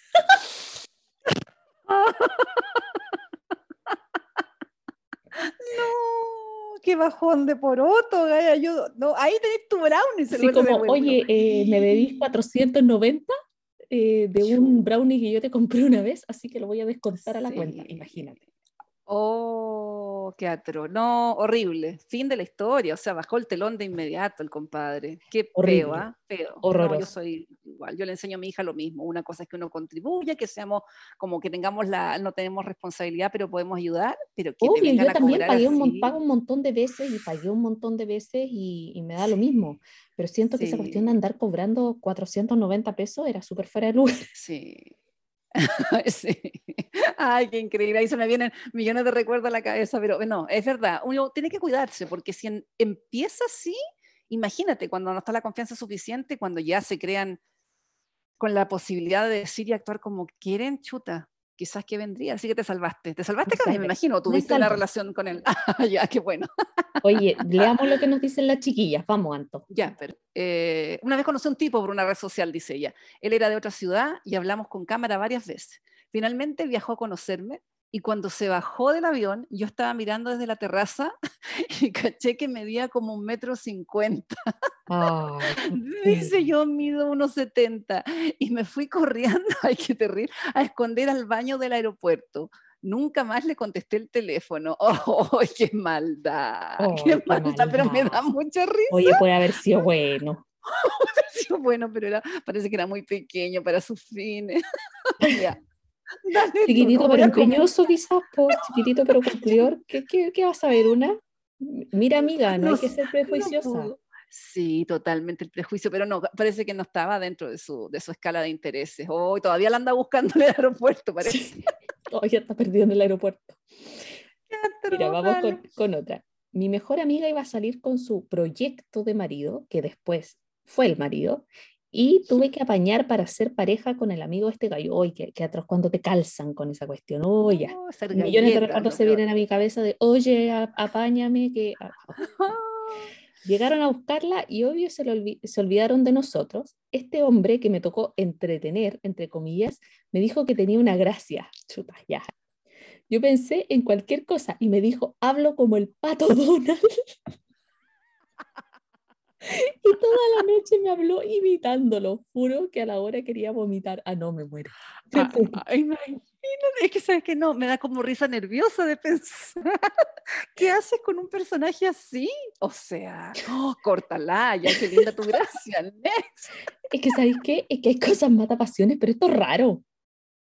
*laughs* No, qué bajón de poroto, Gaya. Yo, no, ahí tenés tu brownie. se lo como, oye, eh, me debís 490 eh, de un brownie que yo te compré una vez, así que lo voy a descontar a la cuenta, Sí. imagínate. Oh, qué atro. No, horrible. Fin de la historia. O sea, bajó el telón de inmediato el compadre. Qué Horrible. feo, ¿ah? Feo. No, yo Horroroso. soy igual. Yo le enseño a mi hija lo mismo. Una cosa es que uno contribuya, que seamos como que tengamos la, no tenemos responsabilidad, pero podemos ayudar, pero que Obvio, yo también pagué un, mon- pago un montón de veces y pagué un montón de veces y, y me da lo Sí. mismo. Pero siento que esa cuestión de andar cobrando 490 pesos era súper fuera de lugar. Sí. *laughs* Sí. Ay, qué increíble. Ahí se me vienen millones de recuerdos a la cabeza, pero no, es verdad. Uno tiene que cuidarse porque si empieza así, imagínate cuando no está la confianza suficiente, cuando ya se crean con la posibilidad de decir y actuar como quieren, chuta, quizás que vendría. Así que te salvaste. Te salvaste, Me Cami, me imagino. Tuviste una relación con él. Ah, *laughs* ya, qué bueno. Oye, leamos lo que nos dicen las chiquillas. Vamos, Anto. Ya, pero eh, una vez conocí a un tipo por una red social, dice ella. Él era de otra ciudad y hablamos con cámara varias veces. Finalmente viajó a conocerme y cuando se bajó del avión, yo estaba mirando desde la terraza *laughs* y caché que medía como un metro cincuenta. Ay, *laughs* Dice yo mido unos 70 y me fui *laughs* corriendo, ay qué terrible, a esconder al baño del aeropuerto. Nunca más le contesté el teléfono. ¡Oh, qué maldad! Ay, ¡Qué qué maldad! Pero me da mucha risa. Oye, puede haber sido bueno. bueno, pero era, parece que era muy pequeño para sus fines. Ya. *laughs* Dale Chiquitito pero empeñoso quizás, po, chiquitito pero cumplidor. ¿Qué, qué, qué vas a ver una? Mira, amiga, no, No hay que ser prejuiciosa. Sí, totalmente el prejuicio, pero no, parece que no estaba dentro de su, de su escala de intereses. Oh, todavía la anda buscando en el aeropuerto, *laughs* parece. Sí. Todavía está perdido en el aeropuerto. Mira, vamos con, con otra. Mi mejor amiga iba a salir con su proyecto de marido, que después fue el marido, y tuve que apañar para ser pareja con el amigo este gallo. Oye, que, que atroz cuando te calzan con esa cuestión. Oye, Oh, ser millones de recuerdos lo se vienen a mi cabeza de, oye, a- apáñame, que... ah, *laughs* Llegaron a buscarla y obvio se, olvi- se olvidaron de nosotros. Este hombre que me tocó entretener, entre comillas, me dijo que tenía una gracia. Chuta, ya. Yo pensé en cualquier cosa y me dijo, hablo como el pato *laughs* Donald. Y toda la noche me habló imitándolo. Juro que a la hora quería vomitar. Ah, no, me muero. Ah, Ay, imagínate, es que sabes que no, me da como risa nerviosa de pensar. *laughs* ¿Qué haces con un personaje así? O sea, oh, córtala, ya qué linda tu gracia, next. Es que, ¿sabéis qué? Es que hay cosas mata pasiones, pero esto es raro.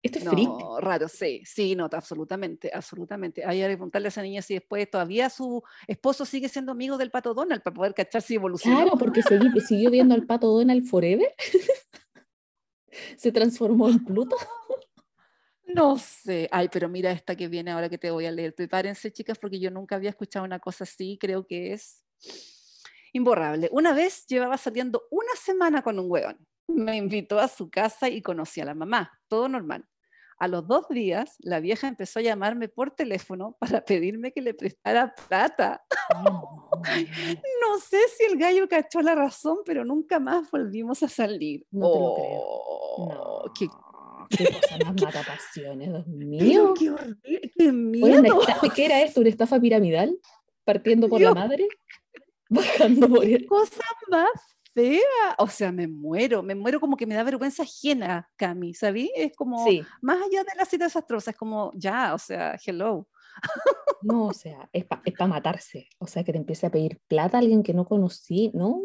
Esto es freak. No, raro, sí, sí, no, absolutamente, absolutamente. Hay que preguntarle a esa niña si después todavía su esposo sigue siendo amigo del pato Donald para poder cachar si evolucionó. Claro, porque seguí- *laughs* siguió viendo al pato Donald forever. *laughs* Se transformó en Pluto. No sé. Ay, pero mira esta que viene ahora que te voy a leer. Prepárense, chicas, porque yo nunca había escuchado una cosa así. Creo que es imborrable. Una vez llevaba saliendo una semana con un hueón. me invitó a su casa y conocí a la mamá, todo normal. A los dos días, la vieja empezó a llamarme por teléfono para pedirme que le prestara plata. *laughs* No sé si el gallo cachó la razón, pero nunca más volvimos a salir. No te lo creo. Oh, No, qué, cosa más *laughs* mata pasiones, Dios mío. qué horrible, qué una miedo. estafa- ¿Qué era esto? ¿Una estafa piramidal? ¿Partiendo por la madre? *laughs* ¿Bajando por Qué el... cosa más fea. O sea, me muero, me muero como que me da vergüenza ajena, Cami, ¿sabí? Es como, Sí, más allá de la cita desastrosa, es como, ya, o sea, hello. no, o sea, es para matarse. O sea, que te empiece a pedir plata a alguien que no conocí, ¿no?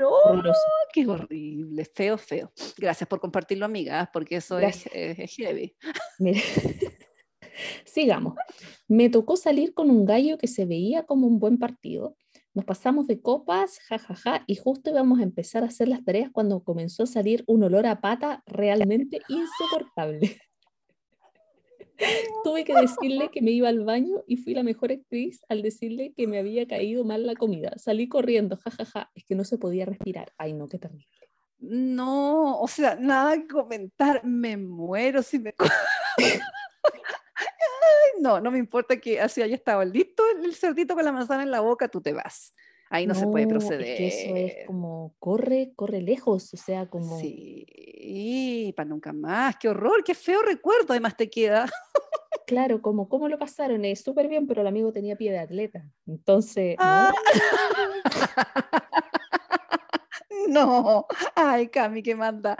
No, Horroroso. qué horrible, feo, feo. Gracias por compartirlo, amigas, porque eso es, es- es heavy. Mire. *laughs* Sigamos. Me tocó salir con un gallo que se veía como un buen partido. Nos pasamos de copas, jajaja, y justo íbamos a empezar a hacer las tareas cuando comenzó a salir un olor a pata realmente *laughs* insoportable. *laughs* Tuve que decirle que me iba al baño y fui la mejor actriz al decirle que me había caído mal la comida. Salí corriendo, jajaja, es que no se podía respirar. Ay, no, qué terrible. No, o sea, nada que comentar, me muero si me... *laughs* Ay, no, no me importa que así haya estado listo el cerdito con la manzana en la boca, tú te vas. Ahí no, se puede es proceder. que eso es como, corre, corre lejos, o sea, como... Sí, para nunca más, qué horror, qué feo recuerdo además te queda. Claro, como cómo lo pasaron, es súper bien, pero el amigo tenía pie de atleta. Entonces, no, Ah. *laughs* No, ay, Cami, qué manda.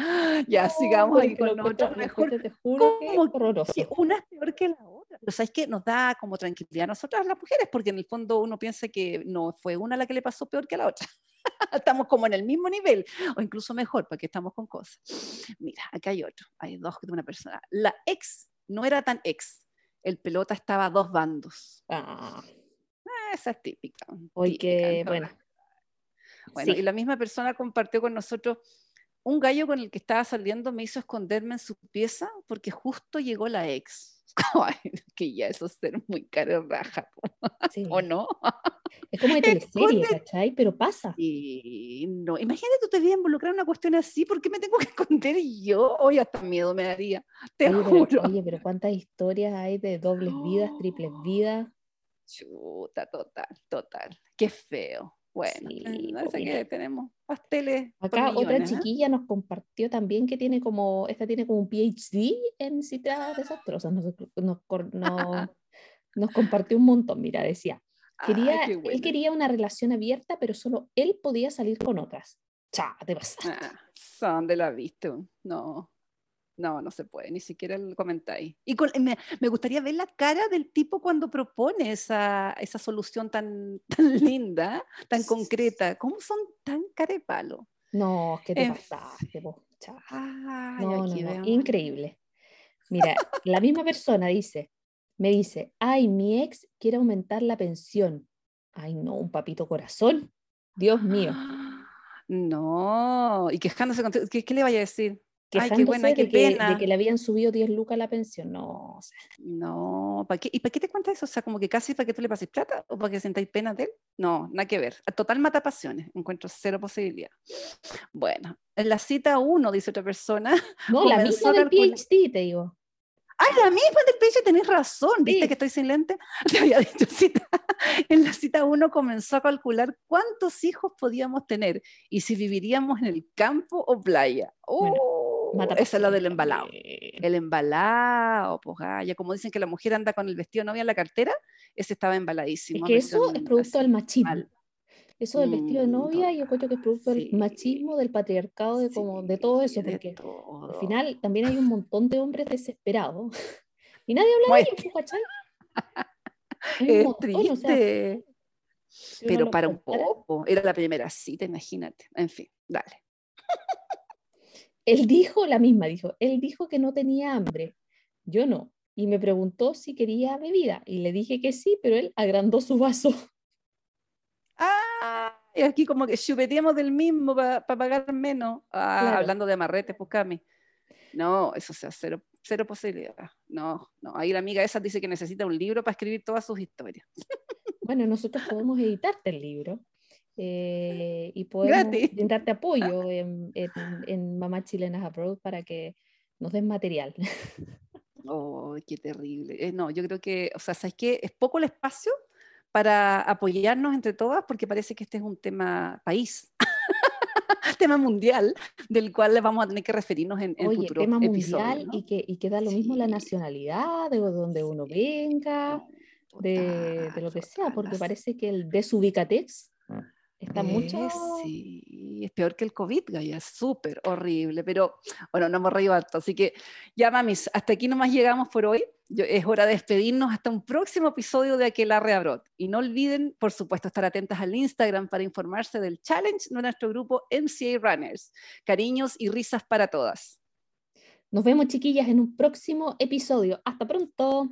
Ya, no, sigamos ahí es lo con lo Mejor encuentro, te juro que es ¿Cómo horroroso. que una es peor que la otra. Pero sabes que nos da como tranquilidad a nosotras las mujeres, porque en el fondo uno piensa que no fue una la que le pasó peor que la otra. *laughs* estamos como en el mismo nivel, o incluso mejor, porque estamos con cosas. Mira, acá hay otro, hay dos de una persona. La ex no era tan ex, el pelota estaba a dos bandos. Ah, Esa es típica. Hoy típica, bueno. Bueno, sí. y la misma persona compartió con nosotros un gallo con el que estaba saliendo me hizo esconderme en su pieza porque justo llegó la ex. *laughs* Ay, que ya eso es ser muy caro raja, sí. ¿o no? Es como de teleserie, ¿cachai? Pero pasa. Y no, imagínate tú te vienes a involucrar en una cuestión así, ¿por qué me tengo que esconder yo? Hoy hasta miedo me daría, te Oye, juro. pero, oye, pero cuántas historias hay de dobles vidas, *gasps* triples vidas. Chuta, total, total. Qué feo. Bueno, Sí, eh, que tenemos pasteles. Acá otra ¿eh? chiquilla nos compartió también que tiene como, esta tiene como un PhD en citas desastrosas. Nos, nos, nos- nos compartió un montón, mira, decía, Ay, quería, qué él quería una relación abierta, pero solo él podía salir con otras. Cha, te pasaste. Ah, son de la viste. No, no, no se puede, ni siquiera lo comentáis. Y con- me, me gustaría ver la cara del tipo cuando propone esa, esa solución tan, *laughs* tan linda, tan concreta. ¿Cómo son tan carepalo? No, que te En pasaste. Ay, No, no, increíble. Mira, la misma persona dice, me dice, ay, mi ex quiere aumentar la pensión. Ay, no, un papito corazón. Dios mío. *gasps* No, y quejándose, con- ¿qué, qué le vaya a decir? Ay, qué buena, qué de, que, de que le habían subido 10 lucas la pensión. No, o sea, No, ¿para qué? ¿Y para qué te cuenta eso? O sea, como que casi para que tú le pases plata o para que sentáis pena de él. No, nada que ver. A total mata pasiones. Encuentro cero posibilidad. Bueno, en la cita uno, dice otra persona. *laughs* no, la misma del calcular- PhD, te digo. ¡Ay, la misma del pecho! Tenés razón. ¿Viste Sí. que estoy sin lente? *laughs* Te había dicho cita. *laughs* En la cita uno comenzó a calcular cuántos hijos podíamos tener y si viviríamos en el campo o playa. ¡Oh! Esa es la del embalado. El embalado, pues ya como dicen que la mujer anda con el vestido novia en la cartera, ese estaba Es embaladísimo. que eso es producto así, del machismo. mal. Eso del vestido de Mm, novia, yo creo que es producto del machismo, del patriarcado, de, como, de todo eso, de porque al final también hay un montón de hombres desesperados *laughs* y nadie habla de Bueno, ellos, pues, es montón, o sea, triste, si pero para un poco. Era la primera cita, imagínate. En fin, dale. Él dijo, la misma dijo, él dijo que no tenía hambre, yo no, y me preguntó si quería bebida, y le dije que sí, pero él agrandó su vaso. Ah, y aquí como que chupeteamos del mismo para pagar menos. Ah, Claro. Hablando de amarrete, pues Cami. No, eso sea cero, cero posibilidad. No, no. Ahí la amiga esa dice que necesita un libro para escribir todas sus historias. Bueno, nosotros podemos editarte el libro. Eh, y Gratis. brindarte apoyo *laughs* en, en, en Mamás Chilenas Abroad para que nos den material. *laughs* Oh, qué terrible. Eh, no, yo creo que, o sea, ¿sabes qué? Es poco el espacio para apoyarnos entre todas porque parece que este es un tema país, *laughs* tema mundial, del cual vamos a tener que referirnos en, en Oye, futuros tema episodios. mundial ¿no? y, que, y que da lo mismo la Sí. nacionalidad, de donde uno venga, de, de lo que sea, porque parece que el desubicatex está mucho... Eh, sí, es peor que el COVID, Gaya, es súper horrible, pero bueno, no hemos reído harto, así que ya mamis, hasta aquí nomás llegamos por hoy, Yo- es hora de despedirnos hasta un próximo episodio de Aquelarre Abrot, y no olviden, por supuesto, estar atentas al Instagram para informarse del challenge de nuestro grupo MCA Runners, cariños y risas para todas. Nos vemos, chiquillas, en un próximo episodio. Hasta pronto.